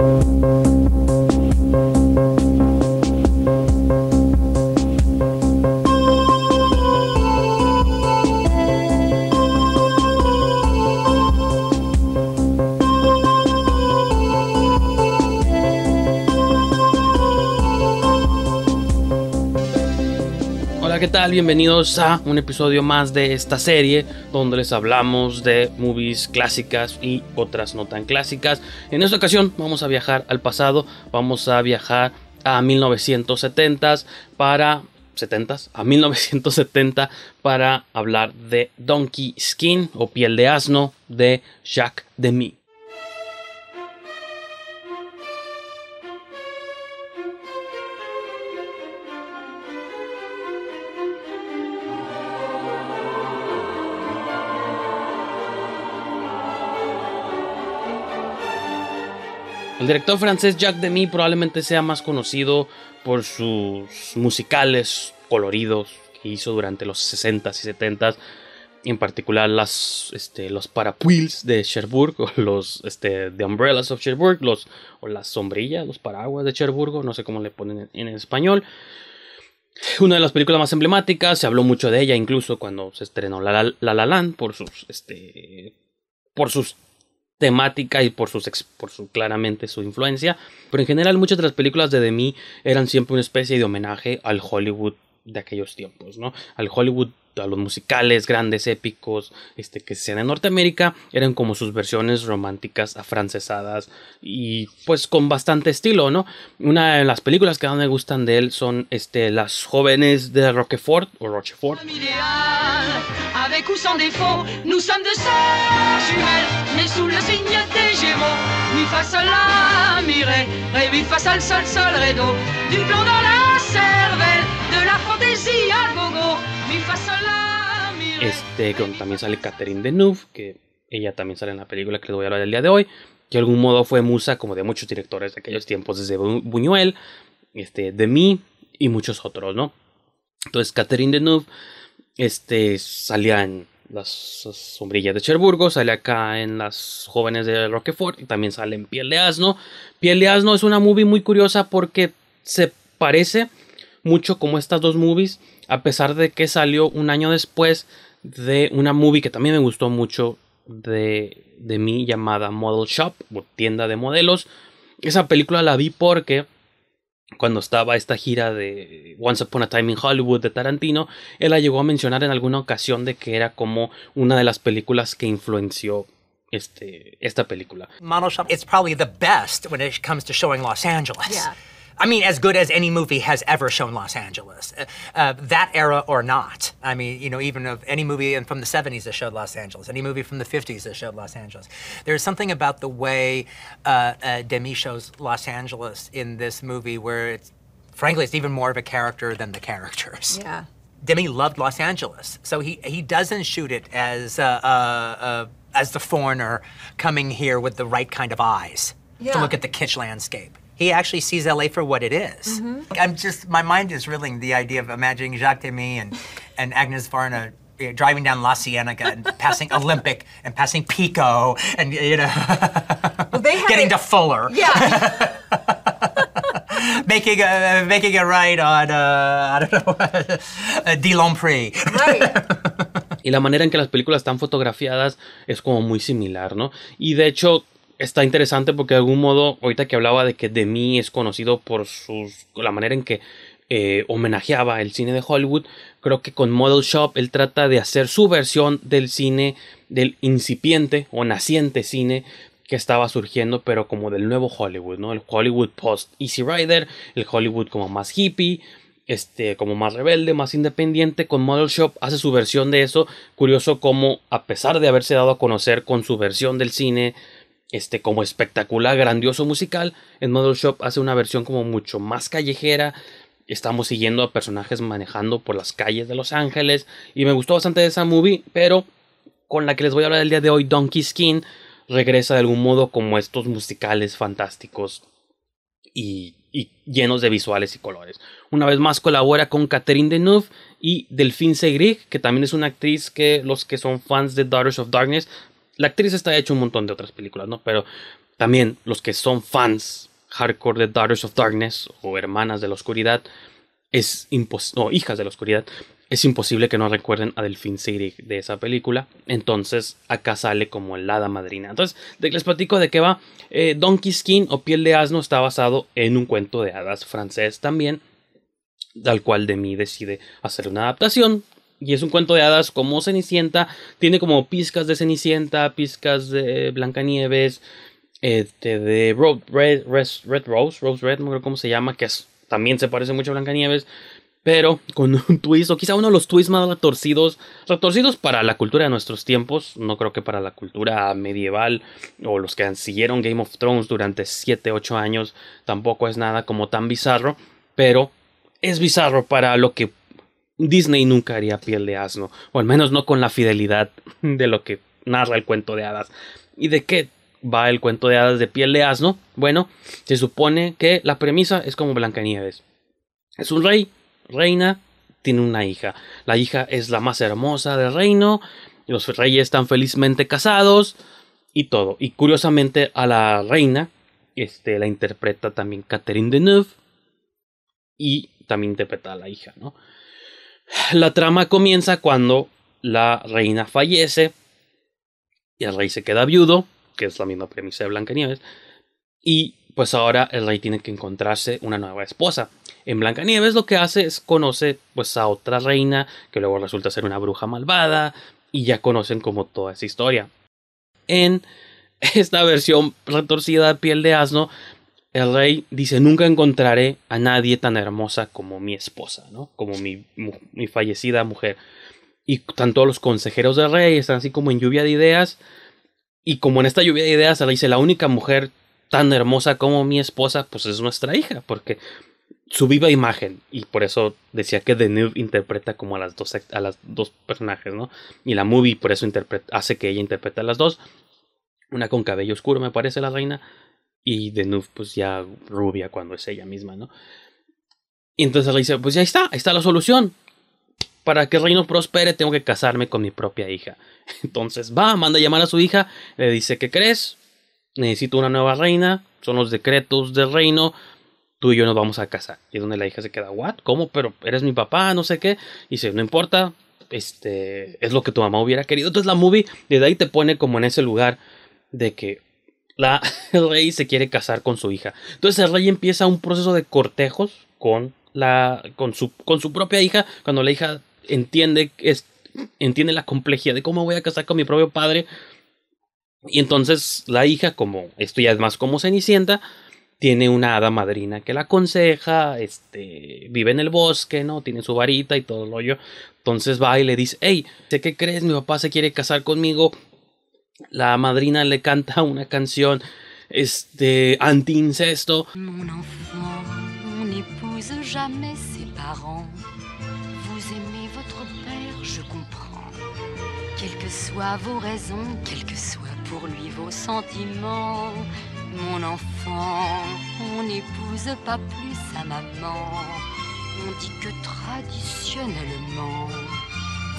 ¿qué Bienvenidos a un episodio más de esta serie donde les hablamos de movies clásicas y otras no tan clásicas. En esta ocasión vamos a viajar al pasado, vamos a viajar a 1970 para 70 a 1970 para hablar de Donkey Skin o piel de asno de Jacques Demy. El director francés Jacques Demy probablemente sea más conocido por sus musicales coloridos que hizo durante los 60s y 70s, en particular este, los parapuils de Cherbourg, los este, The Umbrellas of Cherbourg, los, o las sombrillas, los paraguas de Cherbourg, no sé cómo le ponen en, en español. Una de las películas más emblemáticas, se habló mucho de ella incluso cuando se estrenó La La, la, la Land por sus, este, por sus temática y por, sus, por su claramente su influencia. Pero en general muchas de las películas de Demi eran siempre una especie de homenaje al Hollywood de aquellos tiempos, ¿no? Al Hollywood a los musicales grandes, épicos, este, que se en Norteamérica, eran como sus versiones románticas afrancesadas y pues con bastante estilo, ¿no? Una de las películas que más me gustan de él son este, Las jóvenes de Roquefort o Rochefort. Avec ou sans défaut. Este, también sale Catherine Deneuve, que ella también sale en la película que les voy a hablar el día de hoy, que de algún modo fue musa como de muchos directores de aquellos tiempos, desde Buñuel, este, de mí y muchos otros, ¿no? Entonces, Catherine Deneuve este salía en las sombrillas de Cherburgo, sale acá en las jóvenes de Roquefort y también sale en Piel de Asno. Piel de Asno es una movie muy curiosa porque se parece mucho como estas dos movies, a pesar de que salió un año después de una movie que también me gustó mucho de, de mí llamada Model Shop o tienda de modelos. Esa película la vi porque cuando estaba esta gira de Once Upon a Time in Hollywood de Tarantino, él la llegó a mencionar en alguna ocasión de que era como una de las películas que influenció este, esta película. Model Shop is probably the best when it comes to showing Los Angeles. Yeah. I mean, as good as any movie has ever shown Los Angeles, uh, uh, that era or not. I mean, you know, even of any movie from the 70s that showed Los Angeles, any movie from the 50s that showed Los Angeles. There's something about the way uh, uh, Demi shows Los Angeles in this movie where it's, frankly, it's even more of a character than the characters. Yeah. Demi loved Los Angeles, so he, he doesn't shoot it as, uh, uh, as the foreigner coming here with the right kind of eyes yeah. to look at the kitsch landscape he actually sees LA for what it is. Mm-hmm. I'm just, my mind is reeling the idea of imagining Jacques Demy and, and Agnes Varna driving down La Cienega and passing Olympic and passing Pico and, you know, well, getting a, to Fuller. Yeah. making a making a ride on uh, I don't know uh, Dillonpré. Right. y la manera en que las películas están fotografiadas es como muy similar, ¿no? Y de hecho está interesante porque de algún modo, ahorita que hablaba de que Demi es conocido por sus, la manera en que eh, homenajeaba el cine de Hollywood, creo que con Model Shop él trata de hacer su versión del cine, del incipiente o naciente cine que estaba surgiendo, pero como del nuevo Hollywood, ¿no? El Hollywood post Easy Rider, el Hollywood como más hippie, este, como más rebelde, más independiente, con Model Shop hace su versión de eso. Curioso como, a pesar de haberse dado a conocer con su versión del cine, este, como espectacular, grandioso musical. En Model Shop hace una versión como mucho más callejera. Estamos siguiendo a personajes manejando por las calles de Los Ángeles. Y me gustó bastante esa movie, pero con la que les voy a hablar el día de hoy, Donkey Skin, regresa de algún modo como estos musicales fantásticos y, y llenos de visuales y colores. Una vez más colabora con Catherine Deneuve y Delphine Segrig, que también es una actriz que los que son fans de Daughters of Darkness la actriz está hecho un montón de otras películas, ¿no? Pero también los que son fans hardcore de Daughters of Darkness o hermanas de la oscuridad, es o hijas de la oscuridad, es imposible que no recuerden a Delphine Seyrig de esa película. Entonces acá sale como el hada madrina. Entonces les platico de qué va. Eh, Donkey Skin o Piel de Asno está basado en un cuento de hadas francés también, al cual de mí decide hacer una adaptación. Y es un cuento de hadas como Cenicienta. Tiene como pizcas de Cenicienta, pizcas de Blancanieves, este, de Red, Red, Rose, Rose Red, no creo cómo se llama, que también se parece mucho a Blancanieves, pero con un twist, o quizá uno de los twists más retorcidos, retorcidos para la cultura de nuestros tiempos, no creo que para la cultura medieval o los que siguieron Game of Thrones durante 7, 8 años, tampoco es nada como tan bizarro, pero es bizarro para lo que Disney nunca haría piel de asno, o al menos no con la fidelidad de lo que narra el cuento de hadas. ¿Y de qué va el cuento de hadas de piel de asno? Bueno, se supone que la premisa es como Blancanieves. Es un rey, reina, tiene una hija. La hija es la más hermosa del reino, los reyes están felizmente casados y todo. Y curiosamente a la reina este, la interpreta también Catherine Deneuve y también interpreta a la hija, ¿no? La trama comienza cuando la reina fallece y el rey se queda viudo que es la misma premisa de Blancanieves. Y pues ahora el rey tiene que encontrarse una nueva esposa. En Blancanieves lo que hace es conoce pues a otra reina que luego resulta ser una bruja malvada y ya conocen como toda esa historia. En esta versión retorcida de piel de asno, el rey dice nunca encontraré a nadie tan hermosa como mi esposa, ¿no? Como mi, fallecida mujer. Y tanto los consejeros del rey están así como en lluvia de ideas y como en esta lluvia de ideas se le dice la única mujer tan hermosa como mi esposa, pues es nuestra hija, porque su viva imagen, y por eso decía que Deneuve interpreta como a las dos, a las dos personajes, ¿no? Y la movie por eso hace que ella interprete a las dos, una con cabello oscuro me parece la reina, y Deneuve pues ya rubia cuando es ella misma, ¿no? Y entonces le dice, pues ya está, ahí está la solución, para que el reino prospere tengo que casarme con mi propia hija. Entonces va, manda a llamar a su hija, le dice, ¿qué crees? Necesito una nueva reina, son los decretos del reino, tú y yo nos vamos a casar. Y es donde la hija se queda, ¿what? ¿Cómo? Pero eres mi papá, no sé qué. Y dice, no importa, este, es lo que tu mamá hubiera querido. Entonces la movie desde ahí te pone como en ese lugar de que la, el rey se quiere casar con su hija. Entonces el rey empieza un proceso de cortejos con la con su con su propia hija cuando la hija entiende, es, entiende la complejidad de cómo voy a casar con mi propio padre. Y entonces la hija, como esto ya es más como Cenicienta, tiene una hada madrina que la aconseja, este, vive en el bosque, ¿no? Tiene su varita y todo lo rollo. Entonces va y le dice, hey, sé que crees, mi papá se quiere casar conmigo. La madrina le canta una canción, anti-incesto. soient vos raisons, quels que soient pour lui vos sentiments. Mon enfant, on n'épouse pas plus sa maman. On dit que traditionnellement,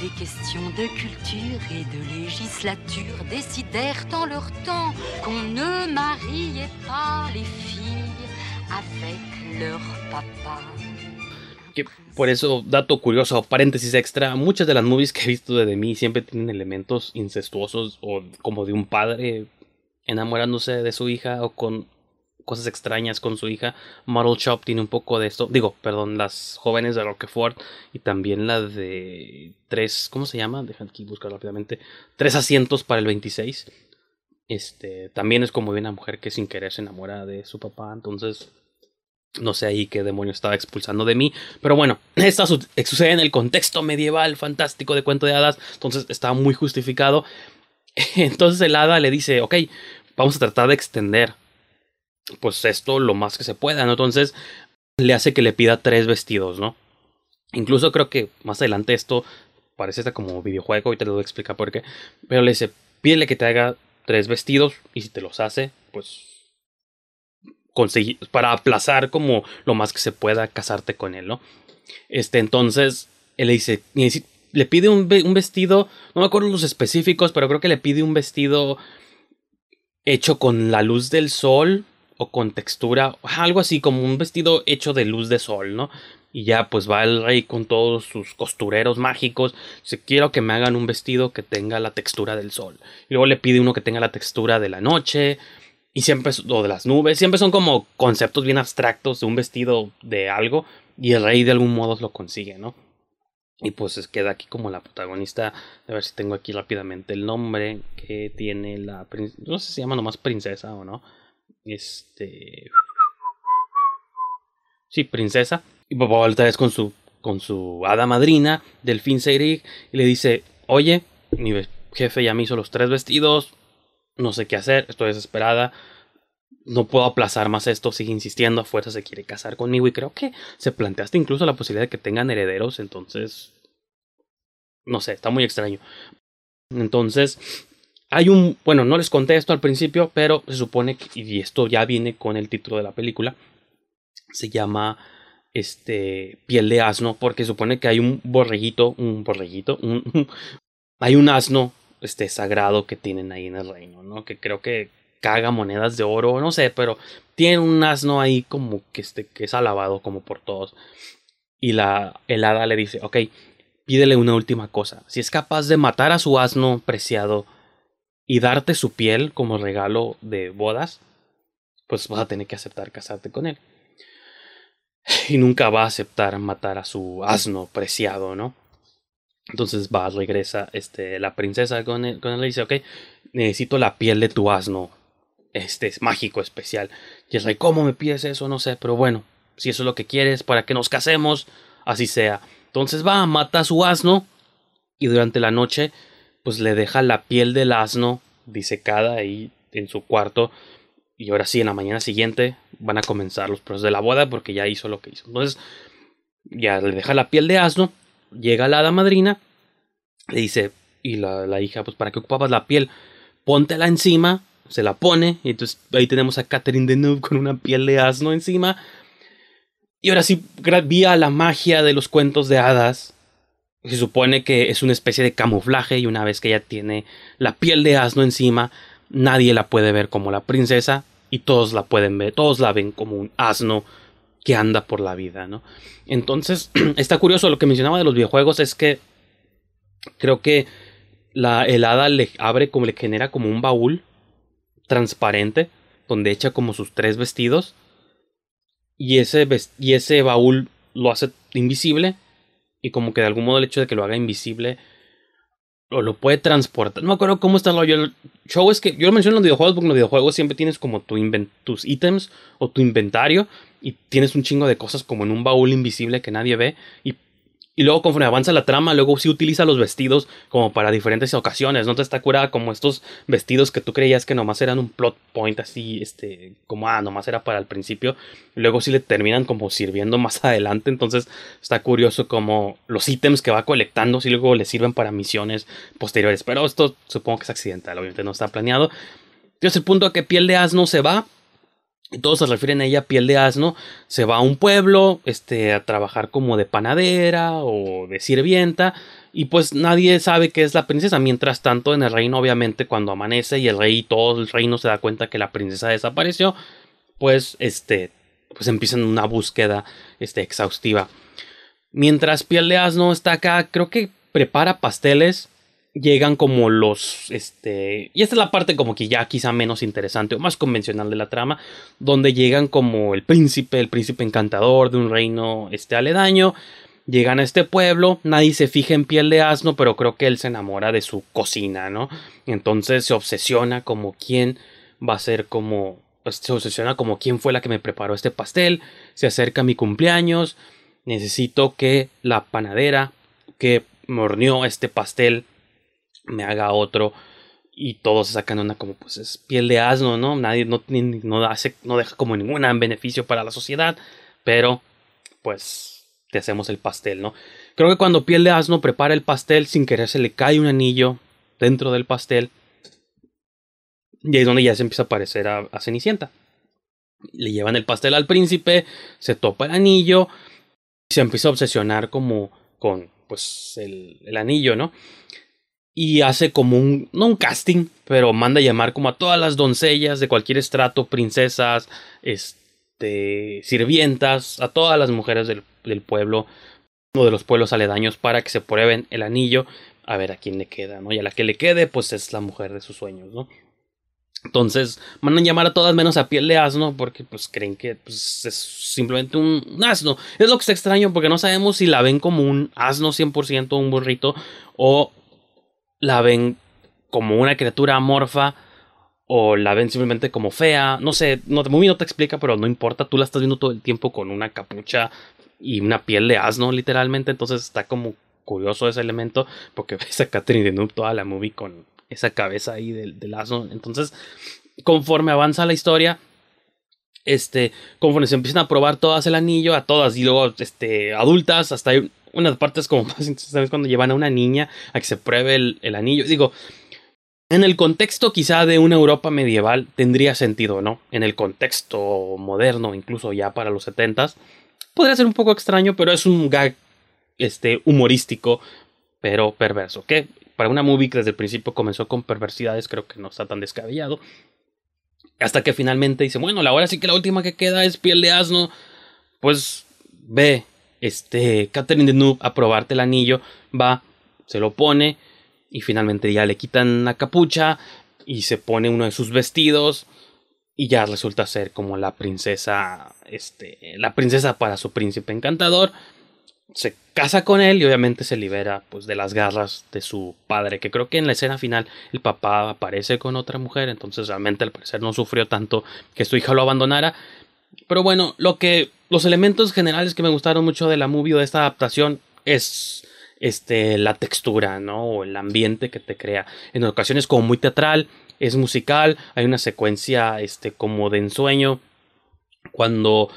des questions de culture et de législature décidèrent en leur temps qu'on ne mariait pas les filles avec papa. Que por eso, dato curioso, paréntesis extra, muchas de las movies que he visto de mí siempre tienen elementos incestuosos o como de un padre enamorándose de su hija o con cosas extrañas con su hija. Model Shop tiene un poco de esto. Digo, perdón, las jóvenes de Roquefort y también la de tres, ¿cómo se llama? Dejan aquí buscar rápidamente. Tres asientos para el 26. Este, también es como de una mujer que sin querer se enamora de su papá. Entonces, no sé ahí qué demonio estaba expulsando de mí. Pero bueno, esto sucede en el contexto medieval fantástico de cuento de hadas. Entonces está muy justificado. Entonces el hada le dice, ok, vamos a tratar de extender pues esto lo más que se pueda, ¿no? Entonces le hace que le pida tres vestidos, ¿no? Incluso creo que más adelante esto parece hasta como videojuego y te lo voy a explicar por qué. Pero le dice, pídele que te haga tres vestidos y si te los hace, pues conseguir, para aplazar como lo más que se pueda casarte con él, ¿no? Este, entonces, él le dice, le pide un, un, vestido, no me acuerdo los específicos, pero creo que le pide un vestido hecho con la luz del sol o con textura, algo así como un vestido hecho de luz de sol, ¿no? Y ya pues va el rey con todos sus costureros mágicos. Dice, quiero que me hagan un vestido que tenga la textura del sol. Y luego le pide uno que tenga la textura de la noche. Y siempre, o de las nubes. Siempre son como conceptos bien abstractos de un vestido de algo. Y el rey de algún modo lo consigue, ¿no? Y pues queda aquí como la protagonista. A ver si tengo aquí rápidamente el nombre que tiene la princesa. No sé si se llama nomás princesa o no. Este. Sí, princesa. Y papá otra vez con su, con su hada madrina, Delfín Seirig, y le dice: Oye, mi jefe ya me hizo los tres vestidos. No sé qué hacer, estoy desesperada. No puedo aplazar más esto, sigue insistiendo, a fuerza se quiere casar conmigo y creo que se planteaste incluso la posibilidad de que tengan herederos, entonces no sé, está muy extraño. Entonces, hay un, bueno, no les conté esto al principio, pero se supone que, y esto ya viene con el título de la película, se llama este piel de asno porque supone que hay un borreguito, un borreguito, un, hay un asno este sagrado que tienen ahí en el reino, ¿no? Que creo que caga monedas de oro, no sé, pero tiene un asno ahí como que este que es alabado como por todos. Y la helada le dice, ok, pídele una última cosa. Si es capaz de matar a su asno preciado y darte su piel como regalo de bodas, pues vas a tener que aceptar casarte con él y nunca va a aceptar matar a su asno preciado, ¿no? Entonces va, regresa este, la princesa con él, con él y dice, ok, necesito la piel de tu asno, este es mágico, especial. Y es rey, ¿cómo me pides eso? No sé, pero bueno, si eso es lo que quieres, para que nos casemos, así sea. Entonces va, mata a su asno y durante la noche, pues le deja la piel del asno disecada ahí en su cuarto y ahora sí, en la mañana siguiente van a comenzar los procesos de la boda porque ya hizo lo que hizo. Entonces, ya le deja la piel de asno, llega la hada madrina, le dice, y la, la hija, pues ¿para qué ocupabas la piel? Póntela encima, se la pone, y entonces ahí tenemos a Catherine Deneuve con una piel de asno encima. Y ahora sí, vía la magia de los cuentos de hadas, se supone que es una especie de camuflaje y una vez que ella tiene la piel de asno encima, nadie la puede ver como la princesa y todos la pueden ver, todos la ven como un asno que anda por la vida, ¿no? Entonces, está curioso lo que mencionaba de los videojuegos es que creo que la helada le abre como le genera como un baúl transparente donde echa como sus tres vestidos y ese, y ese baúl lo hace invisible y como que de algún modo el hecho de que lo haga invisible o lo puede transportar. No me acuerdo cómo está el show es que yo lo menciono en los videojuegos porque en los videojuegos siempre tienes como tu tus ítems o tu inventario y tienes un chingo de cosas como en un baúl invisible que nadie ve y y luego conforme avanza la trama, luego sí utiliza los vestidos como para diferentes ocasiones. No te está curada como estos vestidos que tú creías que nomás eran un plot point así, este, como ah, nomás era para el principio. luego sí le terminan como sirviendo más adelante. Entonces está curioso como los ítems que va colectando sí luego le sirven para misiones posteriores. Pero esto supongo que es accidental, obviamente no está planeado. Entonces el punto a que piel de asno se va todos se refieren a ella piel de asno, se va a un pueblo, este, a trabajar como de panadera o de sirvienta, y pues nadie sabe que es la princesa. Mientras tanto, en el reino, obviamente, cuando amanece y el rey y todo el reino se da cuenta que la princesa desapareció, pues, este, pues empiezan una búsqueda, este, exhaustiva. Mientras piel de asno está acá, creo que prepara pasteles llegan como los, este, y esta es la parte como que ya quizá menos interesante o más convencional de la trama, donde llegan como el príncipe, el príncipe encantador de un reino, este, aledaño, llegan a este pueblo, nadie se fija en piel de asno, pero creo que él se enamora de su cocina, ¿no? Entonces se obsesiona como quién va a ser como, pues, se obsesiona como quién fue la que me preparó este pastel, se acerca mi cumpleaños, necesito que la panadera que mornió este pastel me haga otro y todos sacan una como pues es piel de asno, ¿no? Nadie no, no, hace, no deja como ningún beneficio para la sociedad, pero pues te hacemos el pastel, ¿no? Creo que cuando piel de asno prepara el pastel sin querer se le cae un anillo dentro del pastel y ahí es donde ya se empieza a parecer a, Cenicienta. Le llevan el pastel al príncipe, se topa el anillo y se empieza a obsesionar como con pues el, el anillo, ¿no? Y hace como un, no un casting, pero manda a llamar como a todas las doncellas de cualquier estrato, princesas, este, sirvientas, a todas las mujeres del, del pueblo o de los pueblos aledaños para que se prueben el anillo a ver a quién le queda, ¿no? Y a la que le quede, pues es la mujer de sus sueños, ¿no? Entonces, mandan llamar a todas menos a piel de asno porque pues creen que pues, es simplemente un, asno. Es lo que está extraño porque no sabemos si la ven como un asno 100% un burrito o la ven como una criatura amorfa o la ven simplemente como fea. No sé, no, muy no te explica, pero no importa. Tú la estás viendo todo el tiempo con una capucha y una piel de asno, literalmente. Entonces está como curioso ese elemento porque ves a Catherine Deneuve toda la movie con esa cabeza ahí del, del asno. Entonces, conforme avanza la historia, este, conforme se empiezan a probar todas el anillo, a todas, y luego, este, adultas, hasta hay unas partes como ¿sabes? Cuando llevan a una niña a que se pruebe el, el, anillo. Digo, en el contexto quizá de una Europa medieval tendría sentido, ¿no? En el contexto moderno, incluso ya para los setentas, podría ser un poco extraño, pero es un gag, este, humorístico, pero perverso, que para una movie que desde el principio comenzó con perversidades, creo que no está tan descabellado. Hasta que finalmente dice, bueno, la hora sí que la última que queda es piel de asno. Pues ve, este, Catherine Deneuve a probarte el anillo, va, se lo pone y finalmente ya le quitan la capucha y se pone uno de sus vestidos y ya resulta ser como la princesa, este, la princesa para su príncipe encantador. Se casa con él y obviamente se libera pues de las garras de su padre que creo que en la escena final el papá aparece con otra mujer entonces realmente al parecer no sufrió tanto que su hija lo abandonara pero bueno lo que los elementos generales que me gustaron mucho de la movie o de esta adaptación es este la textura no o el ambiente que te crea en ocasiones como muy teatral es musical hay una secuencia este como de ensueño cuando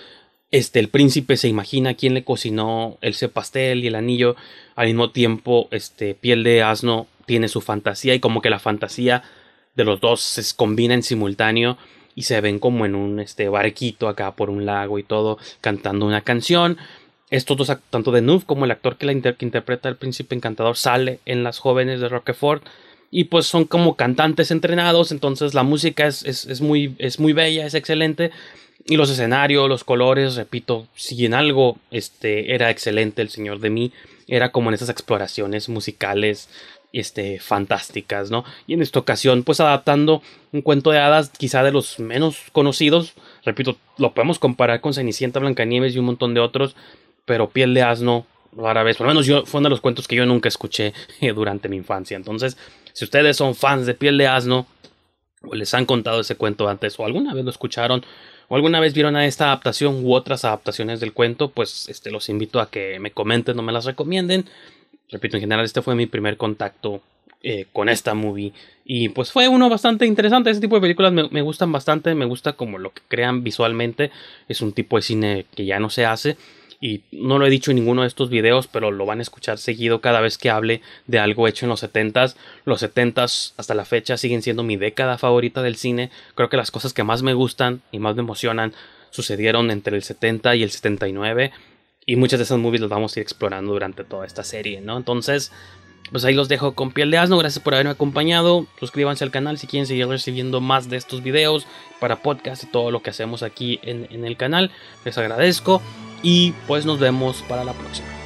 este, el príncipe se imagina quién le cocinó el pastel y el anillo. Al mismo tiempo, este, piel de asno tiene su fantasía y como que la fantasía de los dos se combina en simultáneo y se ven como en un este, barquito acá por un lago y todo cantando una canción. Estos dos, tanto de Nuff como el actor que la que interpreta al príncipe encantador sale en las jóvenes de Roquefort y pues son como cantantes entrenados, entonces la música es, es, es, muy, es muy bella, es excelente y los escenarios, los colores, repito, si en algo este, era excelente el Señor de mí, era como en esas exploraciones musicales este, fantásticas, ¿no? Y en esta ocasión, pues adaptando un cuento de hadas quizá de los menos conocidos, repito, lo podemos comparar con Cenicienta, Blancanieves y un montón de otros, pero Piel de Asno, rara vez, por lo menos yo, fue uno de los cuentos que yo nunca escuché durante mi infancia. Entonces, si ustedes son fans de Piel de Asno, o les han contado ese cuento antes, o alguna vez lo escucharon, o alguna vez vieron a esta adaptación u otras adaptaciones del cuento, pues este, los invito a que me comenten o me las recomienden. Repito, en general este fue mi primer contacto eh, con esta movie. Y pues fue uno bastante interesante. Este tipo de películas me, me, gustan bastante. Me gusta como lo que crean visualmente. Es un tipo de cine que ya no se hace y no lo he dicho en ninguno de estos videos, pero lo van a escuchar seguido cada vez que hable de algo hecho en los 70s. Los 70s hasta la fecha siguen siendo mi década favorita del cine. Creo que las cosas que más me gustan y más me emocionan sucedieron entre el 70 y el 79 y muchas de esas movies las vamos a ir explorando durante toda esta serie, ¿no? Entonces, pues ahí los dejo con piel de asno. Gracias por haberme acompañado. Suscríbanse al canal si quieren seguir recibiendo más de estos videos para podcast y todo lo que hacemos aquí en, en el canal. Les agradezco y pues nos vemos para la próxima.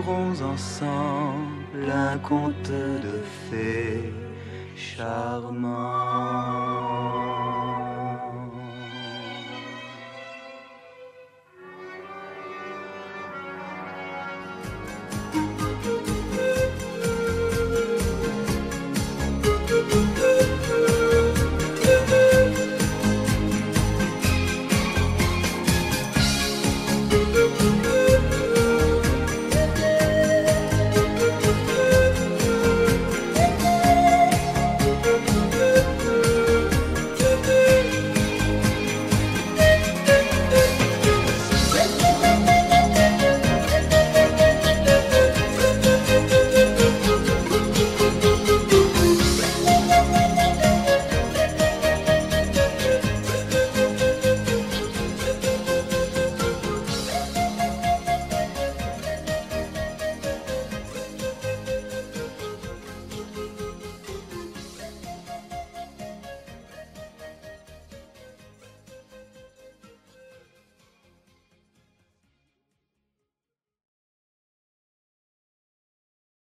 Vivrons ensemble un conte de fées charmant.